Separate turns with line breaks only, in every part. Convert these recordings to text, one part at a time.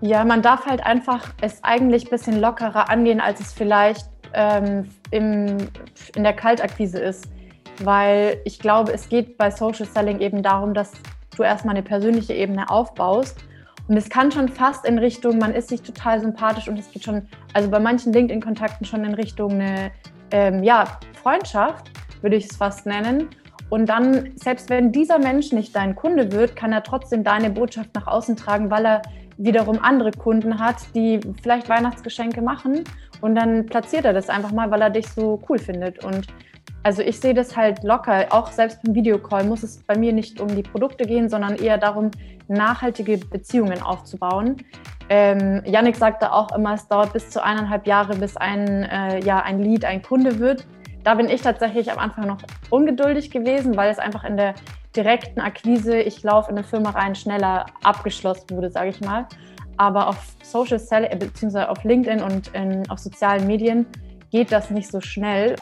Ja, man darf halt einfach es eigentlich ein bisschen lockerer angehen, als es vielleicht ähm, im, in der Kaltakquise ist. Weil ich glaube, es geht bei Social Selling eben darum, dass du erstmal eine persönliche Ebene aufbaust. Und es kann schon fast in Richtung, man ist sich total sympathisch und es geht schon, also bei manchen LinkedIn-Kontakten schon in Richtung eine ähm, ja, Freundschaft, würde ich es fast nennen. Und dann, selbst wenn dieser Mensch nicht dein Kunde wird, kann er trotzdem deine Botschaft nach außen tragen, weil er wiederum andere Kunden hat, die vielleicht Weihnachtsgeschenke machen. Und dann platziert er das einfach mal, weil er dich so cool findet. Und also ich sehe das halt locker. Auch selbst beim Videocall muss es bei mir nicht um die Produkte gehen, sondern eher darum, nachhaltige Beziehungen aufzubauen. Ähm, Yannick sagte auch immer, es dauert bis zu eineinhalb Jahre, bis ein, äh, ja, ein Lead ein Kunde wird. Da bin ich tatsächlich am Anfang noch ungeduldig gewesen, weil es einfach in der direkten Akquise, ich laufe in eine Firma rein, schneller abgeschlossen wurde, sage ich mal. Aber auf Social Selling, äh, beziehungsweise auf LinkedIn und in, auf sozialen Medien geht das nicht so schnell.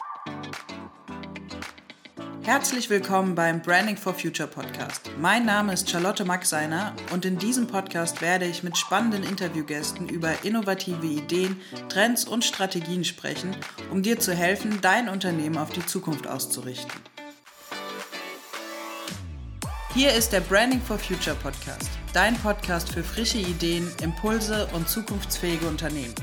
Herzlich willkommen beim Branding for Future Podcast. Mein Name ist Charlotte Maxeiner und in diesem Podcast werde ich mit spannenden Interviewgästen über innovative Ideen, Trends und Strategien sprechen, um dir zu helfen, dein Unternehmen auf die Zukunft auszurichten. Hier ist der Branding for Future Podcast, dein Podcast für frische Ideen, Impulse und zukunftsfähige Unternehmen.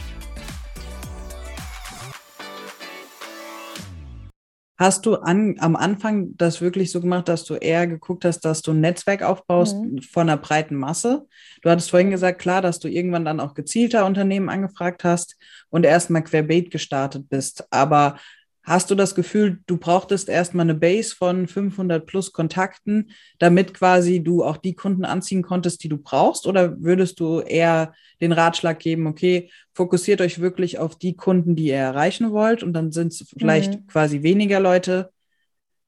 Hast du an, am Anfang das wirklich so gemacht, dass du eher geguckt hast, dass du ein Netzwerk aufbaust mhm. von einer breiten Masse? Du hattest vorhin gesagt, klar, dass du irgendwann dann auch gezielter Unternehmen angefragt hast und erstmal querbeet gestartet bist. Aber Hast du das Gefühl, du brauchtest erstmal eine Base von 500 plus Kontakten, damit quasi du auch die Kunden anziehen konntest, die du brauchst? Oder würdest du eher den Ratschlag geben, okay, fokussiert euch wirklich auf die Kunden, die ihr erreichen wollt und dann sind es vielleicht mhm. quasi weniger Leute?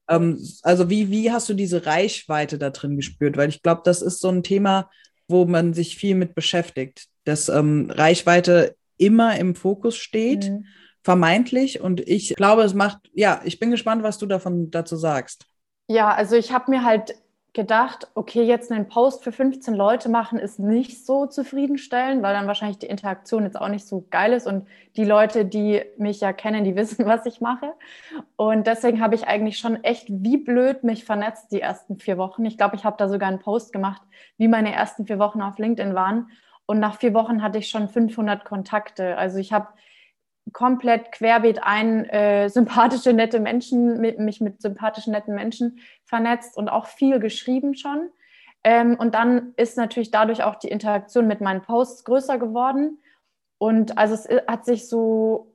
Ähm, also wie, wie hast du diese Reichweite da drin gespürt? Weil ich glaube, das ist so ein Thema, wo man sich viel mit beschäftigt, dass ähm, Reichweite immer im Fokus steht. Mhm vermeintlich. Und ich glaube, es macht, ja, ich bin gespannt, was du davon dazu sagst.
Ja, also ich habe mir halt gedacht, okay, jetzt einen Post für 15 Leute machen ist nicht so zufriedenstellend, weil dann wahrscheinlich die Interaktion jetzt auch nicht so geil ist und die Leute, die mich ja kennen, die wissen, was ich mache. Und deswegen habe ich eigentlich schon echt wie blöd mich vernetzt die ersten vier Wochen. Ich glaube, ich habe da sogar einen Post gemacht, wie meine ersten vier Wochen auf LinkedIn waren. Und nach vier Wochen hatte ich schon 500 Kontakte. Also ich habe komplett querbeet ein, äh, sympathische, nette Menschen, mit, mich mit sympathischen, netten Menschen vernetzt und auch viel geschrieben schon. Ähm, und dann ist natürlich dadurch auch die Interaktion mit meinen Posts größer geworden. Und also es hat sich so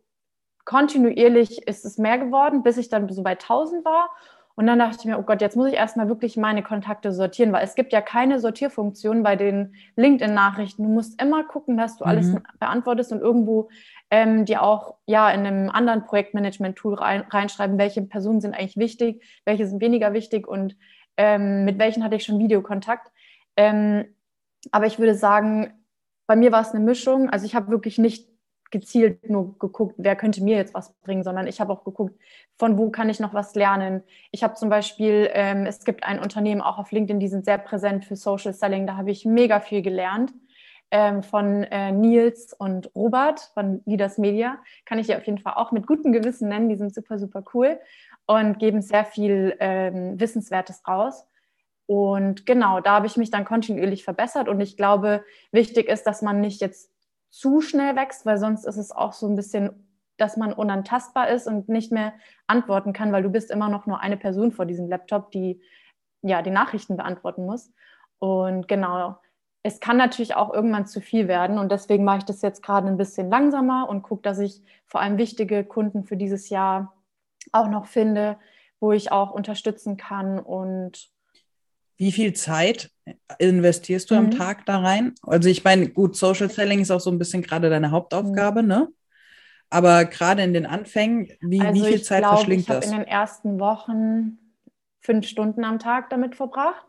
kontinuierlich ist es mehr geworden, bis ich dann so bei 1000 war. Und dann dachte ich mir, oh Gott, jetzt muss ich erstmal wirklich meine Kontakte sortieren, weil es gibt ja keine Sortierfunktion bei den LinkedIn-Nachrichten. Du musst immer gucken, dass du alles mhm. beantwortest und irgendwo ähm, dir auch ja in einem anderen Projektmanagement-Tool rein, reinschreiben, welche Personen sind eigentlich wichtig, welche sind weniger wichtig und ähm, mit welchen hatte ich schon Videokontakt. Ähm, aber ich würde sagen, bei mir war es eine Mischung. Also ich habe wirklich nicht gezielt nur geguckt, wer könnte mir jetzt was bringen, sondern ich habe auch geguckt, von wo kann ich noch was lernen. Ich habe zum Beispiel, ähm, es gibt ein Unternehmen auch auf LinkedIn, die sind sehr präsent für Social Selling. Da habe ich mega viel gelernt ähm, von äh, Nils und Robert von Leaders Media. Kann ich dir auf jeden Fall auch mit gutem Gewissen nennen. Die sind super, super cool und geben sehr viel ähm, Wissenswertes raus. Und genau, da habe ich mich dann kontinuierlich verbessert. Und ich glaube, wichtig ist, dass man nicht jetzt zu schnell wächst, weil sonst ist es auch so ein bisschen, dass man unantastbar ist und nicht mehr antworten kann, weil du bist immer noch nur eine Person vor diesem Laptop, die ja die Nachrichten beantworten muss. Und genau, es kann natürlich auch irgendwann zu viel werden und deswegen mache ich das jetzt gerade ein bisschen langsamer und gucke, dass ich vor allem wichtige Kunden für dieses Jahr auch noch finde, wo ich auch unterstützen kann und
wie viel Zeit investierst du mhm. am Tag da rein? Also ich meine, gut, Social Selling ist auch so ein bisschen gerade deine Hauptaufgabe, mhm. ne? Aber gerade in den Anfängen, wie, also wie viel Zeit glaub, verschlingt
ich das? Ich habe in den ersten Wochen fünf Stunden am Tag damit verbracht.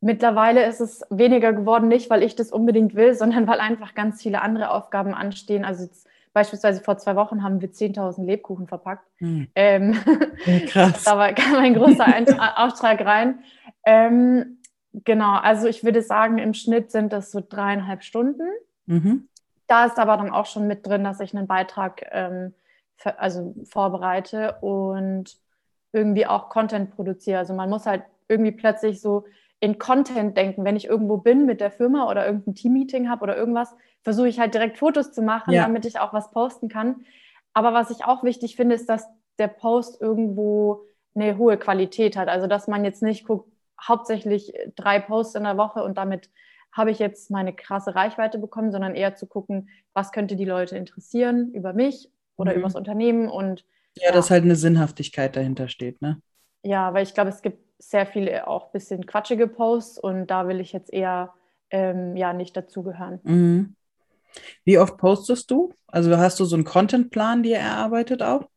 Mittlerweile ist es weniger geworden, nicht weil ich das unbedingt will, sondern weil einfach ganz viele andere Aufgaben anstehen. Also jetzt, beispielsweise vor zwei Wochen haben wir 10.000 Lebkuchen verpackt. Hm. Ähm, Krass. da kam ein großer Auftrag rein. Ähm, genau, also ich würde sagen, im Schnitt sind das so dreieinhalb Stunden. Mhm. Da ist aber dann auch schon mit drin, dass ich einen Beitrag ähm, für, also vorbereite und irgendwie auch Content produziere. Also man muss halt irgendwie plötzlich so in Content denken. Wenn ich irgendwo bin mit der Firma oder irgendein Teammeeting habe oder irgendwas, versuche ich halt direkt Fotos zu machen, ja. damit ich auch was posten kann. Aber was ich auch wichtig finde, ist, dass der Post irgendwo eine hohe Qualität hat. Also dass man jetzt nicht guckt, hauptsächlich drei Posts in der Woche und damit habe ich jetzt meine krasse Reichweite bekommen, sondern eher zu gucken, was könnte die Leute interessieren über mich oder mhm. über das Unternehmen und
ja, ja, dass halt eine Sinnhaftigkeit dahinter steht, ne?
Ja, weil ich glaube, es gibt sehr viele auch ein bisschen quatschige Posts und da will ich jetzt eher ähm, ja nicht dazugehören.
Mhm. Wie oft postest du? Also hast du so einen Contentplan dir erarbeitet auch?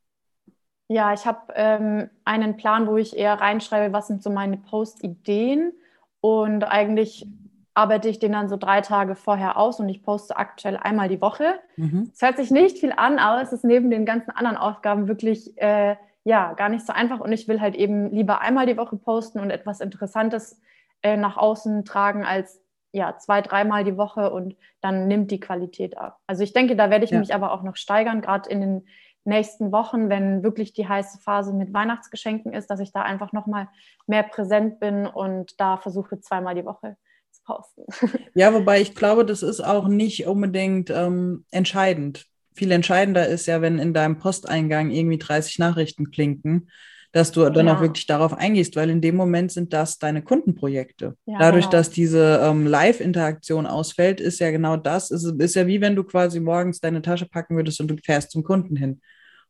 Ja, ich habe ähm, einen Plan, wo ich eher reinschreibe, was sind so meine Post-Ideen und eigentlich arbeite ich den dann so drei Tage vorher aus und ich poste aktuell einmal die Woche. Mhm. Es mhm. hört sich nicht viel an, aber es ist neben den ganzen anderen Aufgaben wirklich äh, ja gar nicht so einfach und ich will halt eben lieber einmal die Woche posten und etwas Interessantes äh, nach außen tragen als ja zwei, dreimal die Woche und dann nimmt die Qualität ab. Also ich denke, da werde ich ja. mich aber auch noch steigern, gerade in den nächsten Wochen, wenn wirklich die heiße Phase mit Weihnachtsgeschenken ist, dass ich da einfach noch mal mehr präsent bin und da versuche zweimal die Woche zu posten.
Ja, wobei ich glaube, das ist auch nicht unbedingt ähm, entscheidend viel entscheidender ist ja, wenn in deinem Posteingang irgendwie 30 Nachrichten klinken, dass du dann ja. auch wirklich darauf eingehst, weil in dem Moment sind das deine Kundenprojekte. Ja, Dadurch, genau. dass diese ähm, Live-Interaktion ausfällt, ist ja genau das. Es ist, ist ja wie wenn du quasi morgens deine Tasche packen würdest und du fährst zum Kunden hin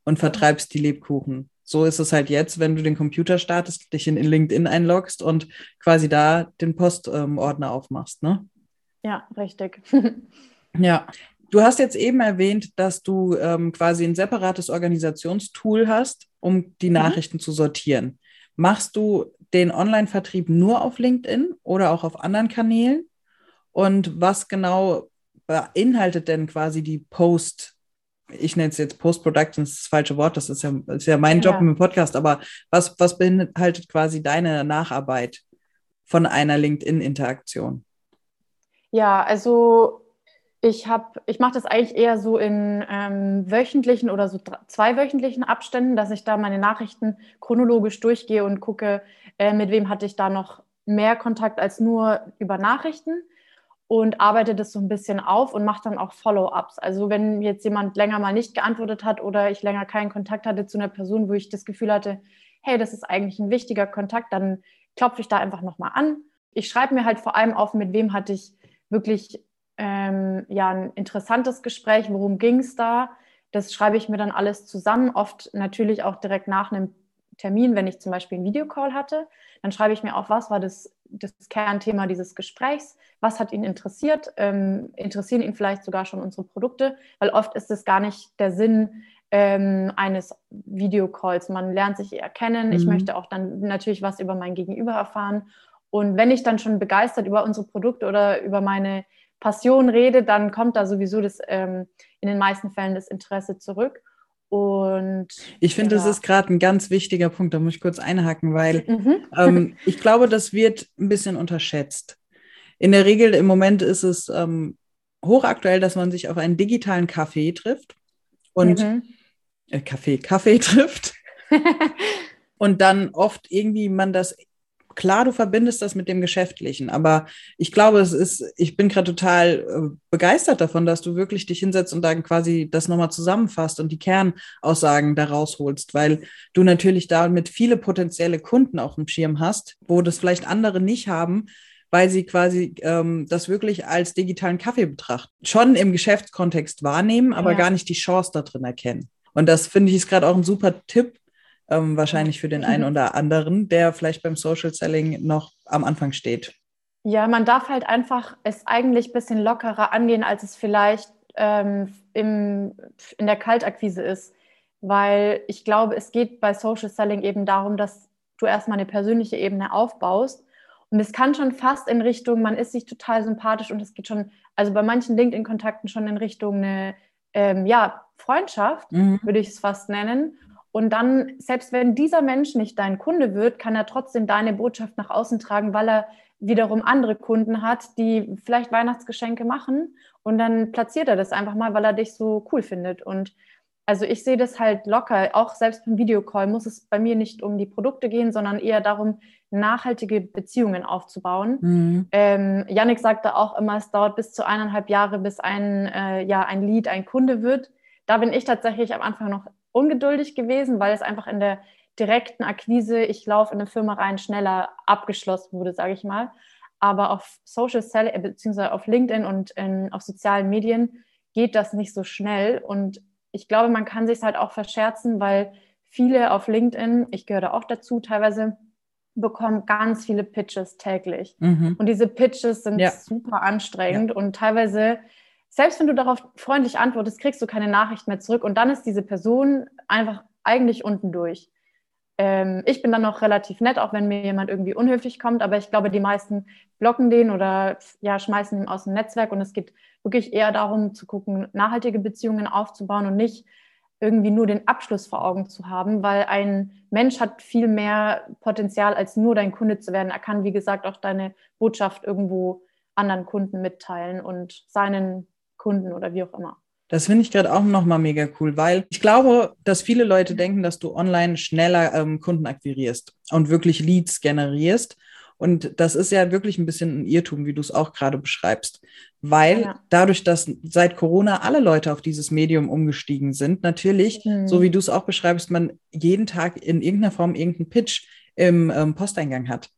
und vertreibst die Lebkuchen. So ist es halt jetzt, wenn du den Computer startest, dich in, in LinkedIn einloggst und quasi da den Postordner ähm, aufmachst, ne?
Ja, richtig.
ja, Du hast jetzt eben erwähnt, dass du ähm, quasi ein separates Organisationstool hast, um die mhm. Nachrichten zu sortieren. Machst du den Online-Vertrieb nur auf LinkedIn oder auch auf anderen Kanälen? Und was genau beinhaltet denn quasi die Post? Ich nenne es jetzt Post-Production, das ist das falsche Wort, das ist ja, ist ja mein Job ja. im Podcast, aber was, was beinhaltet quasi deine Nacharbeit von einer LinkedIn-Interaktion?
Ja, also ich habe, ich mache das eigentlich eher so in ähm, wöchentlichen oder so zweiwöchentlichen Abständen, dass ich da meine Nachrichten chronologisch durchgehe und gucke, äh, mit wem hatte ich da noch mehr Kontakt als nur über Nachrichten und arbeite das so ein bisschen auf und mache dann auch Follow-ups. Also wenn jetzt jemand länger mal nicht geantwortet hat oder ich länger keinen Kontakt hatte zu einer Person, wo ich das Gefühl hatte, hey, das ist eigentlich ein wichtiger Kontakt, dann klopfe ich da einfach nochmal an. Ich schreibe mir halt vor allem auf, mit wem hatte ich wirklich ähm, ja, ein interessantes Gespräch, worum ging es da? Das schreibe ich mir dann alles zusammen, oft natürlich auch direkt nach einem Termin, wenn ich zum Beispiel einen Videocall hatte, dann schreibe ich mir auf, was war das, das Kernthema dieses Gesprächs, was hat ihn interessiert, ähm, interessieren ihn vielleicht sogar schon unsere Produkte, weil oft ist es gar nicht der Sinn ähm, eines Videocalls. Man lernt sich eher kennen. Mhm. Ich möchte auch dann natürlich was über mein Gegenüber erfahren. Und wenn ich dann schon begeistert über unsere Produkte oder über meine Passion rede, dann kommt da sowieso das, ähm, in den meisten Fällen das Interesse zurück. Und
ich finde, ja. das ist gerade ein ganz wichtiger Punkt, da muss ich kurz einhaken, weil mhm. ähm, ich glaube, das wird ein bisschen unterschätzt. In der Regel im Moment ist es ähm, hochaktuell, dass man sich auf einen digitalen Kaffee trifft und mhm. äh, Kaffee, Kaffee trifft. und dann oft irgendwie man das klar, du verbindest das mit dem Geschäftlichen, aber ich glaube, es ist, ich bin gerade total äh, begeistert davon, dass du wirklich dich hinsetzt und dann quasi das nochmal zusammenfasst und die Kernaussagen da rausholst, weil du natürlich damit viele potenzielle Kunden auf dem Schirm hast, wo das vielleicht andere nicht haben, weil sie quasi ähm, das wirklich als digitalen Kaffee betrachten. Schon im Geschäftskontext wahrnehmen, aber ja. gar nicht die Chance da drin erkennen. Und das finde ich ist gerade auch ein super Tipp, ähm, wahrscheinlich für den einen oder anderen, der vielleicht beim Social Selling noch am Anfang steht.
Ja, man darf halt einfach es eigentlich ein bisschen lockerer angehen, als es vielleicht ähm, im, in der Kaltakquise ist. Weil ich glaube, es geht bei Social Selling eben darum, dass du erstmal eine persönliche Ebene aufbaust. Und es kann schon fast in Richtung, man ist sich total sympathisch und es geht schon, also bei manchen LinkedIn-Kontakten schon in Richtung eine ähm, ja, Freundschaft, mhm. würde ich es fast nennen. Und dann, selbst wenn dieser Mensch nicht dein Kunde wird, kann er trotzdem deine Botschaft nach außen tragen, weil er wiederum andere Kunden hat, die vielleicht Weihnachtsgeschenke machen und dann platziert er das einfach mal, weil er dich so cool findet. Und also ich sehe das halt locker, auch selbst beim Videocall muss es bei mir nicht um die Produkte gehen, sondern eher darum, nachhaltige Beziehungen aufzubauen. Mhm. Ähm, Yannick sagte auch immer, es dauert bis zu eineinhalb Jahre, bis ein, äh, ja, ein Lead ein Kunde wird. Da bin ich tatsächlich am Anfang noch ungeduldig gewesen, weil es einfach in der direkten Akquise, ich laufe in eine Firma rein, schneller abgeschlossen wurde, sage ich mal. Aber auf Social Selling, äh, beziehungsweise auf LinkedIn und in, auf sozialen Medien geht das nicht so schnell. Und ich glaube, man kann sich halt auch verscherzen, weil viele auf LinkedIn, ich gehöre da auch dazu, teilweise bekommen ganz viele Pitches täglich. Mhm. Und diese Pitches sind ja. super anstrengend ja. und teilweise, selbst wenn du darauf freundlich antwortest, kriegst du keine Nachricht mehr zurück und dann ist diese Person einfach eigentlich unten durch. Ähm, ich bin dann noch relativ nett, auch wenn mir jemand irgendwie unhöflich kommt, aber ich glaube, die meisten blocken den oder ja, schmeißen ihn aus dem Netzwerk und es geht wirklich eher darum zu gucken, nachhaltige Beziehungen aufzubauen und nicht irgendwie nur den Abschluss vor Augen zu haben, weil ein Mensch hat viel mehr Potenzial, als nur dein Kunde zu werden. Er kann, wie gesagt, auch deine Botschaft irgendwo anderen Kunden mitteilen und seinen Kunden oder wie auch immer.
Das finde ich gerade auch nochmal mega cool, weil ich glaube, dass viele Leute denken, dass du online schneller ähm, Kunden akquirierst und wirklich Leads generierst. Und das ist ja wirklich ein bisschen ein Irrtum, wie du es auch gerade beschreibst. Weil ja. dadurch, dass seit Corona alle Leute auf dieses Medium umgestiegen sind, natürlich, mhm. so wie du es auch beschreibst, man jeden Tag in irgendeiner Form irgendeinen Pitch im ähm, Posteingang hat.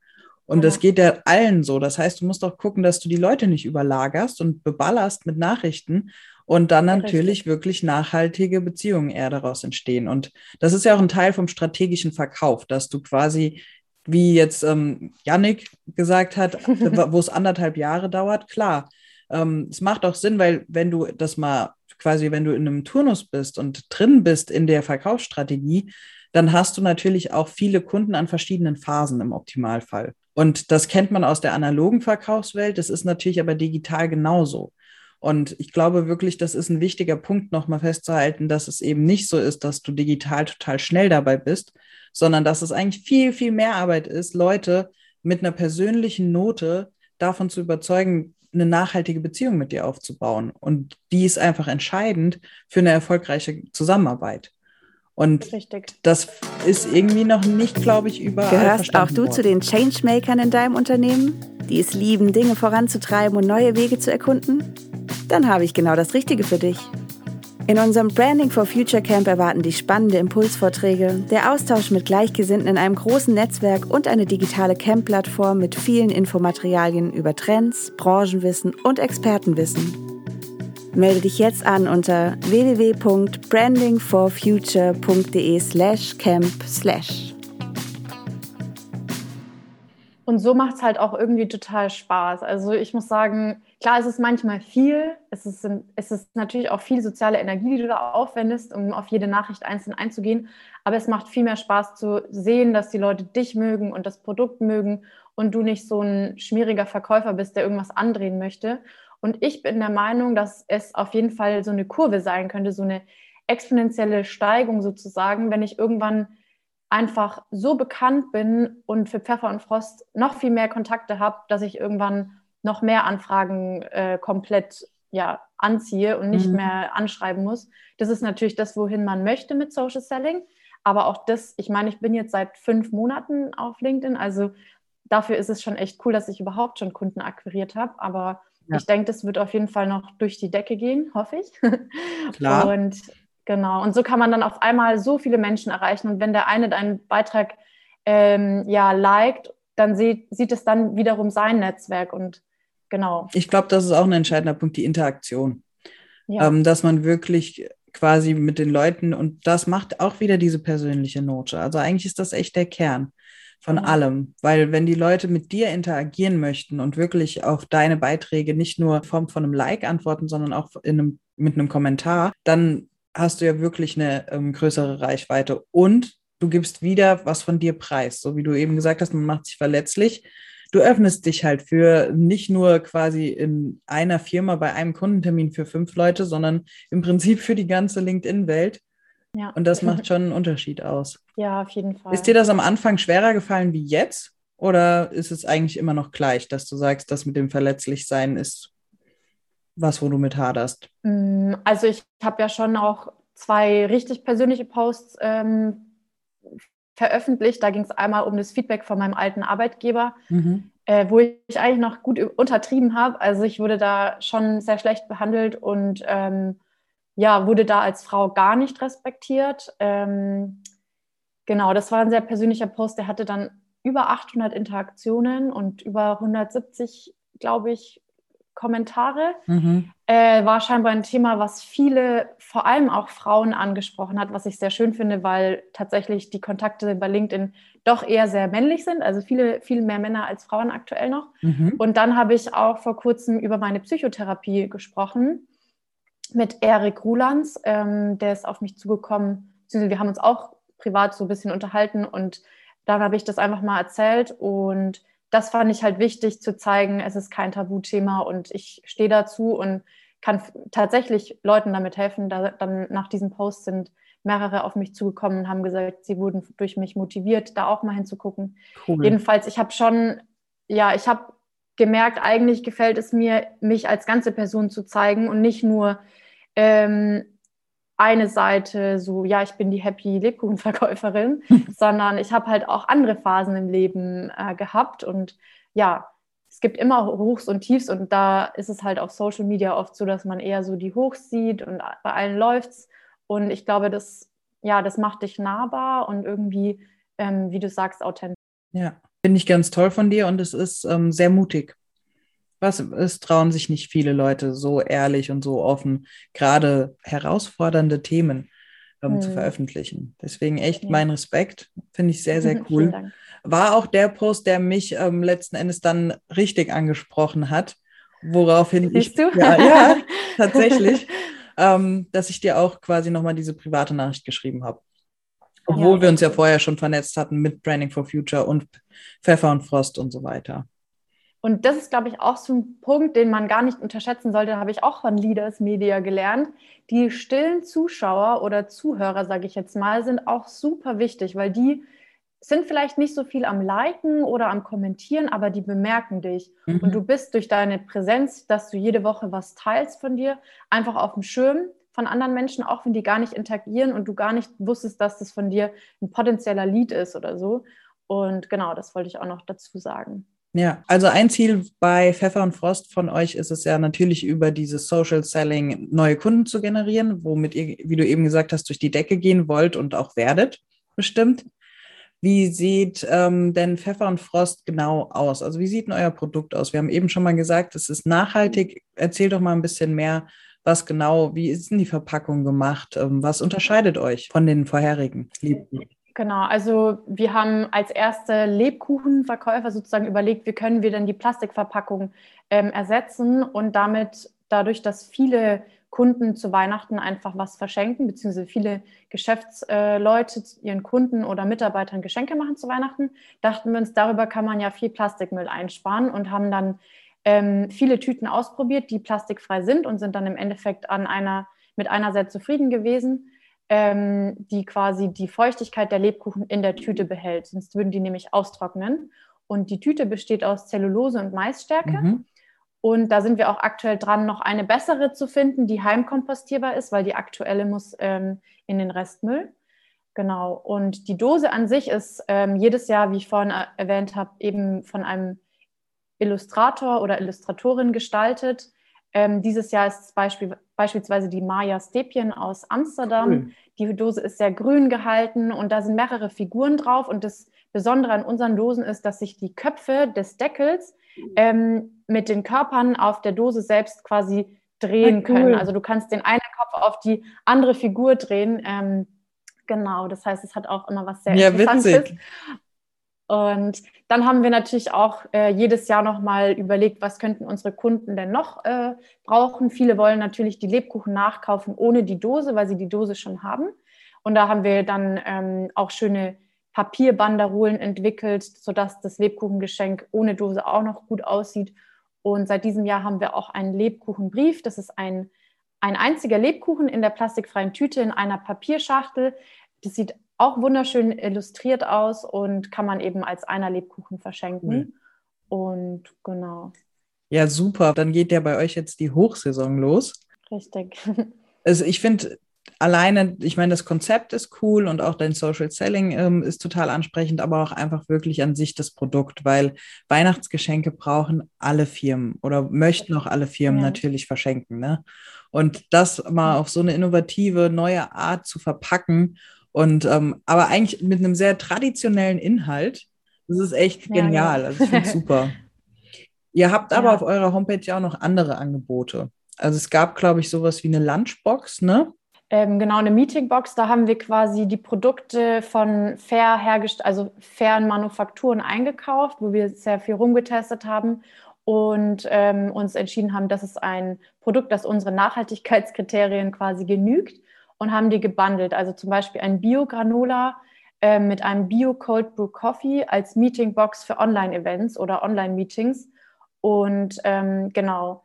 Und ja. das geht ja allen so. Das heißt, du musst auch gucken, dass du die Leute nicht überlagerst und beballerst mit Nachrichten und dann natürlich wirklich nachhaltige Beziehungen eher daraus entstehen. Und das ist ja auch ein Teil vom strategischen Verkauf, dass du quasi wie jetzt ähm, Yannick gesagt hat, wo es anderthalb Jahre dauert, klar. Ähm, es macht auch Sinn, weil wenn du das mal quasi, wenn du in einem Turnus bist und drin bist in der Verkaufsstrategie, dann hast du natürlich auch viele Kunden an verschiedenen Phasen im Optimalfall. Und das kennt man aus der analogen Verkaufswelt, das ist natürlich aber digital genauso. Und ich glaube wirklich, das ist ein wichtiger Punkt, nochmal festzuhalten, dass es eben nicht so ist, dass du digital total schnell dabei bist, sondern dass es eigentlich viel, viel mehr Arbeit ist, Leute mit einer persönlichen Note davon zu überzeugen, eine nachhaltige Beziehung mit dir aufzubauen. Und die ist einfach entscheidend für eine erfolgreiche Zusammenarbeit. Und Richtig. das ist irgendwie noch nicht, glaube ich, überall.
Gehörst auch du worden. zu den Changemakern in deinem Unternehmen, die es lieben, Dinge voranzutreiben und neue Wege zu erkunden? Dann habe ich genau das Richtige für dich. In unserem Branding for Future Camp erwarten dich spannende Impulsvorträge, der Austausch mit Gleichgesinnten in einem großen Netzwerk und eine digitale Camp-Plattform mit vielen Infomaterialien über Trends, Branchenwissen und Expertenwissen. Melde dich jetzt an unter www.brandingforfuture.de/camp/.
Und so macht es halt auch irgendwie total Spaß. Also ich muss sagen, klar, es ist manchmal viel. Es ist, es ist natürlich auch viel soziale Energie, die du da aufwendest, um auf jede Nachricht einzeln einzugehen. Aber es macht viel mehr Spaß zu sehen, dass die Leute dich mögen und das Produkt mögen und du nicht so ein schmieriger Verkäufer bist, der irgendwas andrehen möchte. Und ich bin der Meinung, dass es auf jeden Fall so eine Kurve sein könnte, so eine exponentielle Steigung sozusagen, wenn ich irgendwann einfach so bekannt bin und für Pfeffer und Frost noch viel mehr Kontakte habe, dass ich irgendwann noch mehr Anfragen äh, komplett ja, anziehe und nicht mhm. mehr anschreiben muss. Das ist natürlich das, wohin man möchte mit Social Selling. Aber auch das, ich meine, ich bin jetzt seit fünf Monaten auf LinkedIn, also dafür ist es schon echt cool, dass ich überhaupt schon Kunden akquiriert habe. Aber ja. ich denke, das wird auf jeden Fall noch durch die Decke gehen, hoffe ich. Klar. Und Genau. Und so kann man dann auf einmal so viele Menschen erreichen. Und wenn der eine deinen Beitrag ähm, ja liked, dann sieht, sieht es dann wiederum sein Netzwerk und genau.
Ich glaube, das ist auch ein entscheidender Punkt, die Interaktion. Ja. Ähm, dass man wirklich quasi mit den Leuten und das macht auch wieder diese persönliche Note. Also eigentlich ist das echt der Kern von ja. allem, weil wenn die Leute mit dir interagieren möchten und wirklich auf deine Beiträge nicht nur in Form von einem Like antworten, sondern auch in einem, mit einem Kommentar, dann hast du ja wirklich eine ähm, größere Reichweite und du gibst wieder was von dir preis. So wie du eben gesagt hast, man macht sich verletzlich. Du öffnest dich halt für nicht nur quasi in einer Firma bei einem Kundentermin für fünf Leute, sondern im Prinzip für die ganze LinkedIn-Welt. Ja. Und das macht schon einen Unterschied aus.
Ja, auf jeden Fall.
Ist dir das am Anfang schwerer gefallen wie jetzt? Oder ist es eigentlich immer noch gleich, dass du sagst, das mit dem Verletzlichsein ist was, wo du mit haderst?
Mm, also ich habe ja schon auch zwei richtig persönliche Posts ähm, veröffentlicht. Da ging es einmal um das Feedback von meinem alten Arbeitgeber, mhm. äh, wo ich eigentlich noch gut untertrieben habe. Also ich wurde da schon sehr schlecht behandelt und ähm, ja, wurde da als Frau gar nicht respektiert. Ähm, genau, das war ein sehr persönlicher Post. Der hatte dann über 800 Interaktionen und über 170, glaube ich, Kommentare. Mhm. Äh, war scheinbar ein Thema, was viele, vor allem auch Frauen angesprochen hat, was ich sehr schön finde, weil tatsächlich die Kontakte bei LinkedIn doch eher sehr männlich sind, also viele, viel mehr Männer als Frauen aktuell noch. Mhm. Und dann habe ich auch vor kurzem über meine Psychotherapie gesprochen mit Erik Rulands, ähm, der ist auf mich zugekommen. Wir haben uns auch privat so ein bisschen unterhalten und dann habe ich das einfach mal erzählt und das fand ich halt wichtig zu zeigen, es ist kein Tabuthema und ich stehe dazu und kann tatsächlich Leuten damit helfen. Da, dann nach diesem Post sind mehrere auf mich zugekommen und haben gesagt, sie wurden durch mich motiviert, da auch mal hinzugucken. Cool. Jedenfalls, ich habe schon, ja, ich habe gemerkt, eigentlich gefällt es mir, mich als ganze Person zu zeigen und nicht nur ähm, eine Seite, so, ja, ich bin die happy Lebkuchenverkäuferin, sondern ich habe halt auch andere Phasen im Leben äh, gehabt und ja, es gibt immer Hochs und Tiefs und da ist es halt auf Social Media oft so, dass man eher so die Hochs sieht und bei allen läuft's und ich glaube, das, ja, das macht dich nahbar und irgendwie, ähm, wie du sagst, authentisch.
Ja, finde ich ganz toll von dir und es ist ähm, sehr mutig was, es trauen sich nicht viele Leute so ehrlich und so offen, gerade herausfordernde Themen ähm, hm. zu veröffentlichen. Deswegen echt ja. mein Respekt, finde ich sehr, sehr cool. War auch der Post, der mich ähm, letzten Endes dann richtig angesprochen hat, woraufhin Siehst ich, du? Ja, ja tatsächlich, ähm, dass ich dir auch quasi nochmal diese private Nachricht geschrieben habe. Obwohl ja, wir uns ja vorher schon vernetzt hatten mit Branding for Future und Pfeffer und Frost und so weiter.
Und das ist, glaube ich, auch so ein Punkt, den man gar nicht unterschätzen sollte, habe ich auch von Leaders Media gelernt. Die stillen Zuschauer oder Zuhörer, sage ich jetzt mal, sind auch super wichtig, weil die sind vielleicht nicht so viel am Liken oder am Kommentieren, aber die bemerken dich. Mhm. Und du bist durch deine Präsenz, dass du jede Woche was teilst von dir, einfach auf dem Schirm von anderen Menschen, auch wenn die gar nicht interagieren und du gar nicht wusstest, dass das von dir ein potenzieller Lead ist oder so. Und genau, das wollte ich auch noch dazu sagen.
Ja, also ein Ziel bei Pfeffer und Frost von euch ist es ja natürlich über dieses Social Selling neue Kunden zu generieren, womit ihr, wie du eben gesagt hast, durch die Decke gehen wollt und auch werdet, bestimmt. Wie sieht ähm, denn Pfeffer und Frost genau aus? Also wie sieht denn euer Produkt aus? Wir haben eben schon mal gesagt, es ist nachhaltig. Erzähl doch mal ein bisschen mehr, was genau, wie ist denn die Verpackung gemacht? Ähm, was unterscheidet euch von den vorherigen Liebten?
Genau, also wir haben als erste Lebkuchenverkäufer sozusagen überlegt, wie können wir denn die Plastikverpackung ähm, ersetzen und damit dadurch, dass viele Kunden zu Weihnachten einfach was verschenken, beziehungsweise viele Geschäftsleute äh, ihren Kunden oder Mitarbeitern Geschenke machen zu Weihnachten, dachten wir uns, darüber kann man ja viel Plastikmüll einsparen und haben dann ähm, viele Tüten ausprobiert, die plastikfrei sind und sind dann im Endeffekt an einer, mit einer sehr zufrieden gewesen ähm, die quasi die Feuchtigkeit der Lebkuchen in der Tüte behält. Sonst würden die nämlich austrocknen. Und die Tüte besteht aus Zellulose und Maisstärke. Mhm. Und da sind wir auch aktuell dran, noch eine bessere zu finden, die heimkompostierbar ist, weil die aktuelle muss ähm, in den Restmüll. Genau. Und die Dose an sich ist ähm, jedes Jahr, wie ich vorhin erwähnt habe, eben von einem Illustrator oder Illustratorin gestaltet. Ähm, dieses Jahr ist Beispiel, beispielsweise die Maya Stepien aus Amsterdam. Cool. Die Dose ist sehr grün gehalten und da sind mehrere Figuren drauf. Und das Besondere an unseren Dosen ist, dass sich die Köpfe des Deckels ähm, mit den Körpern auf der Dose selbst quasi drehen cool. können. Also du kannst den einen Kopf auf die andere Figur drehen. Ähm, genau, das heißt, es hat auch immer was sehr
ja, Interessantes. Witzig.
Und dann haben wir natürlich auch äh, jedes Jahr nochmal überlegt, was könnten unsere Kunden denn noch äh, brauchen. Viele wollen natürlich die Lebkuchen nachkaufen ohne die Dose, weil sie die Dose schon haben. Und da haben wir dann ähm, auch schöne Papierbanderolen entwickelt, sodass das Lebkuchengeschenk ohne Dose auch noch gut aussieht. Und seit diesem Jahr haben wir auch einen Lebkuchenbrief. Das ist ein, ein einziger Lebkuchen in der plastikfreien Tüte in einer Papierschachtel. Das sieht auch wunderschön illustriert aus und kann man eben als einer Lebkuchen verschenken. Mhm. Und genau.
Ja, super. Dann geht ja bei euch jetzt die Hochsaison los.
Richtig.
Also ich finde alleine, ich meine, das Konzept ist cool und auch dein Social Selling ähm, ist total ansprechend, aber auch einfach wirklich an sich das Produkt, weil Weihnachtsgeschenke brauchen alle Firmen oder möchten auch alle Firmen ja. natürlich verschenken. Ne? Und das mal auf so eine innovative, neue Art zu verpacken und ähm, aber eigentlich mit einem sehr traditionellen Inhalt, das ist echt genial. Ja, ja. Also ich finde super. Ihr habt aber auf eurer Homepage ja auch noch andere Angebote. Also es gab, glaube ich, sowas wie eine Lunchbox, ne?
Ähm, genau, eine Meetingbox. Da haben wir quasi die Produkte von fair hergestellt, also fairen Manufakturen eingekauft, wo wir sehr viel rumgetestet haben und ähm, uns entschieden haben, das ist ein Produkt, das unsere Nachhaltigkeitskriterien quasi genügt und haben die gebundelt. Also zum Beispiel ein Bio-Granola äh, mit einem Bio-Cold Brew Coffee als Meetingbox für Online-Events oder Online-Meetings. Und ähm, genau,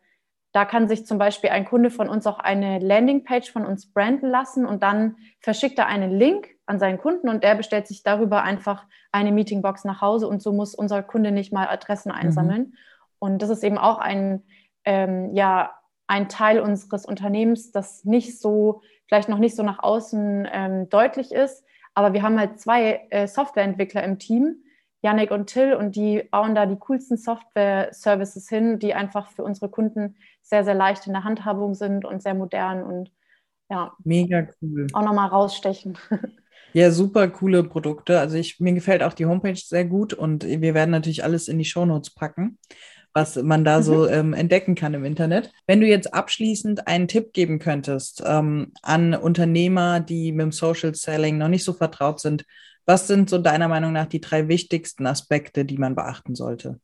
da kann sich zum Beispiel ein Kunde von uns auch eine Landingpage von uns branden lassen und dann verschickt er einen Link an seinen Kunden und der bestellt sich darüber einfach eine Meetingbox nach Hause und so muss unser Kunde nicht mal Adressen mhm. einsammeln. Mhm. Und das ist eben auch ein, ähm, ja, ein Teil unseres Unternehmens, das nicht so, vielleicht noch nicht so nach außen ähm, deutlich ist. Aber wir haben halt zwei äh, Softwareentwickler im Team, Yannick und Till, und die bauen da die coolsten Software-Services hin, die einfach für unsere Kunden sehr, sehr leicht in der Handhabung sind und sehr modern und ja.
Mega cool.
Auch nochmal rausstechen.
Ja, super coole Produkte. Also ich, mir gefällt auch die Homepage sehr gut und wir werden natürlich alles in die Shownotes packen was man da so mhm. ähm, entdecken kann im Internet. Wenn du jetzt abschließend einen Tipp geben könntest ähm, an Unternehmer, die mit dem Social Selling noch nicht so vertraut sind, was sind so deiner Meinung nach die drei wichtigsten Aspekte, die man beachten sollte?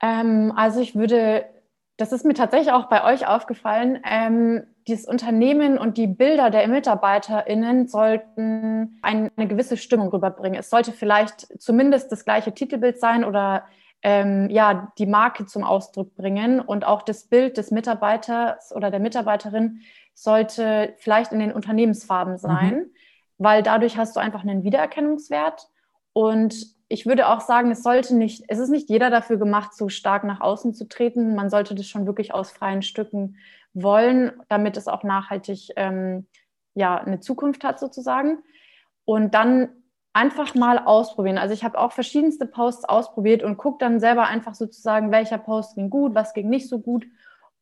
Ähm, also ich würde, das ist mir tatsächlich auch bei euch aufgefallen, ähm, dieses Unternehmen und die Bilder der MitarbeiterInnen sollten eine, eine gewisse Stimmung rüberbringen. Es sollte vielleicht zumindest das gleiche Titelbild sein oder ähm, ja, die Marke zum Ausdruck bringen und auch das Bild des Mitarbeiters oder der Mitarbeiterin sollte vielleicht in den Unternehmensfarben sein, mhm. weil dadurch hast du einfach einen Wiedererkennungswert und ich würde auch sagen, es sollte nicht, es ist nicht jeder dafür gemacht, so stark nach außen zu treten. Man sollte das schon wirklich aus freien Stücken wollen, damit es auch nachhaltig ähm, ja, eine Zukunft hat sozusagen. Und dann einfach mal ausprobieren. Also ich habe auch verschiedenste Posts ausprobiert und gucke dann selber einfach sozusagen, welcher Post ging gut, was ging nicht so gut.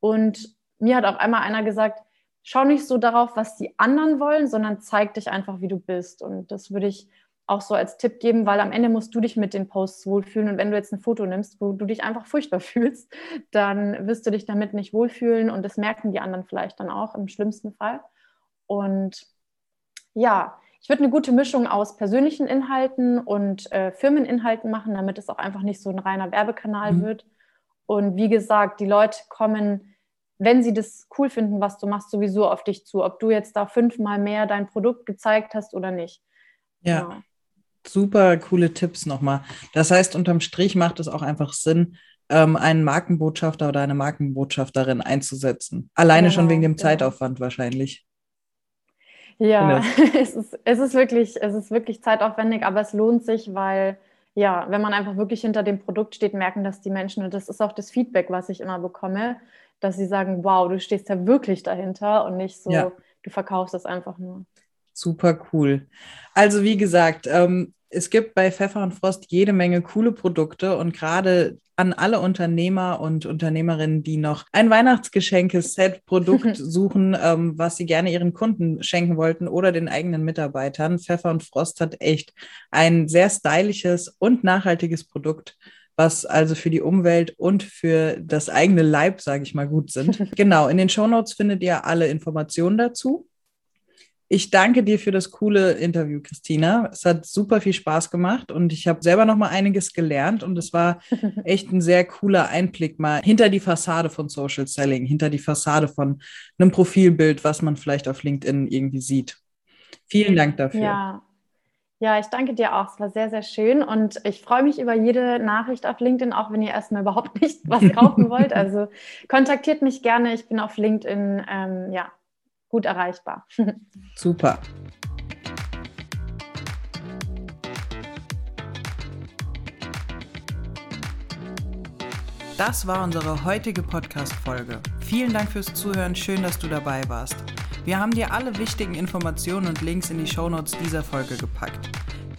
Und mir hat auch einmal einer gesagt, schau nicht so darauf, was die anderen wollen, sondern zeig dich einfach, wie du bist. Und das würde ich auch so als Tipp geben, weil am Ende musst du dich mit den Posts wohlfühlen. Und wenn du jetzt ein Foto nimmst, wo du dich einfach furchtbar fühlst, dann wirst du dich damit nicht wohlfühlen. Und das merken die anderen vielleicht dann auch im schlimmsten Fall. Und ja, ich würde eine gute Mischung aus persönlichen Inhalten und äh, Firmeninhalten machen, damit es auch einfach nicht so ein reiner Werbekanal mhm. wird. Und wie gesagt, die Leute kommen, wenn sie das cool finden, was du machst, sowieso auf dich zu, ob du jetzt da fünfmal mehr dein Produkt gezeigt hast oder nicht.
Ja. ja. Super coole Tipps nochmal. Das heißt, unterm Strich macht es auch einfach Sinn, ähm, einen Markenbotschafter oder eine Markenbotschafterin einzusetzen. Alleine genau, schon wegen dem genau. Zeitaufwand wahrscheinlich.
Ja, es ist, es ist wirklich, es ist wirklich zeitaufwendig, aber es lohnt sich, weil ja, wenn man einfach wirklich hinter dem Produkt steht, merken das die Menschen. Und das ist auch das Feedback, was ich immer bekomme, dass sie sagen, wow, du stehst ja wirklich dahinter und nicht so, ja. du verkaufst das einfach nur.
Super cool. Also wie gesagt, ähm, es gibt bei Pfeffer und Frost jede Menge coole Produkte und gerade an alle Unternehmer und Unternehmerinnen, die noch ein Weihnachtsgeschenke-Set-Produkt suchen, ähm, was sie gerne ihren Kunden schenken wollten oder den eigenen Mitarbeitern. Pfeffer und Frost hat echt ein sehr stylisches und nachhaltiges Produkt was also für die Umwelt und für das eigene Leib, sage ich mal, gut sind. genau, in den Shownotes findet ihr alle Informationen dazu. Ich danke dir für das coole Interview, Christina. Es hat super viel Spaß gemacht und ich habe selber noch mal einiges gelernt und es war echt ein sehr cooler Einblick mal hinter die Fassade von Social Selling, hinter die Fassade von einem Profilbild, was man vielleicht auf LinkedIn irgendwie sieht. Vielen Dank dafür.
Ja. Ja, ich danke dir auch. Es war sehr, sehr schön und ich freue mich über jede Nachricht auf LinkedIn, auch wenn ihr erstmal überhaupt nicht was kaufen wollt. Also kontaktiert mich gerne. Ich bin auf LinkedIn ähm, ja, gut erreichbar.
Super. Das war unsere heutige Podcast-Folge. Vielen Dank fürs Zuhören, schön, dass du dabei warst. Wir haben dir alle wichtigen Informationen und Links in die Shownotes dieser Folge gepackt.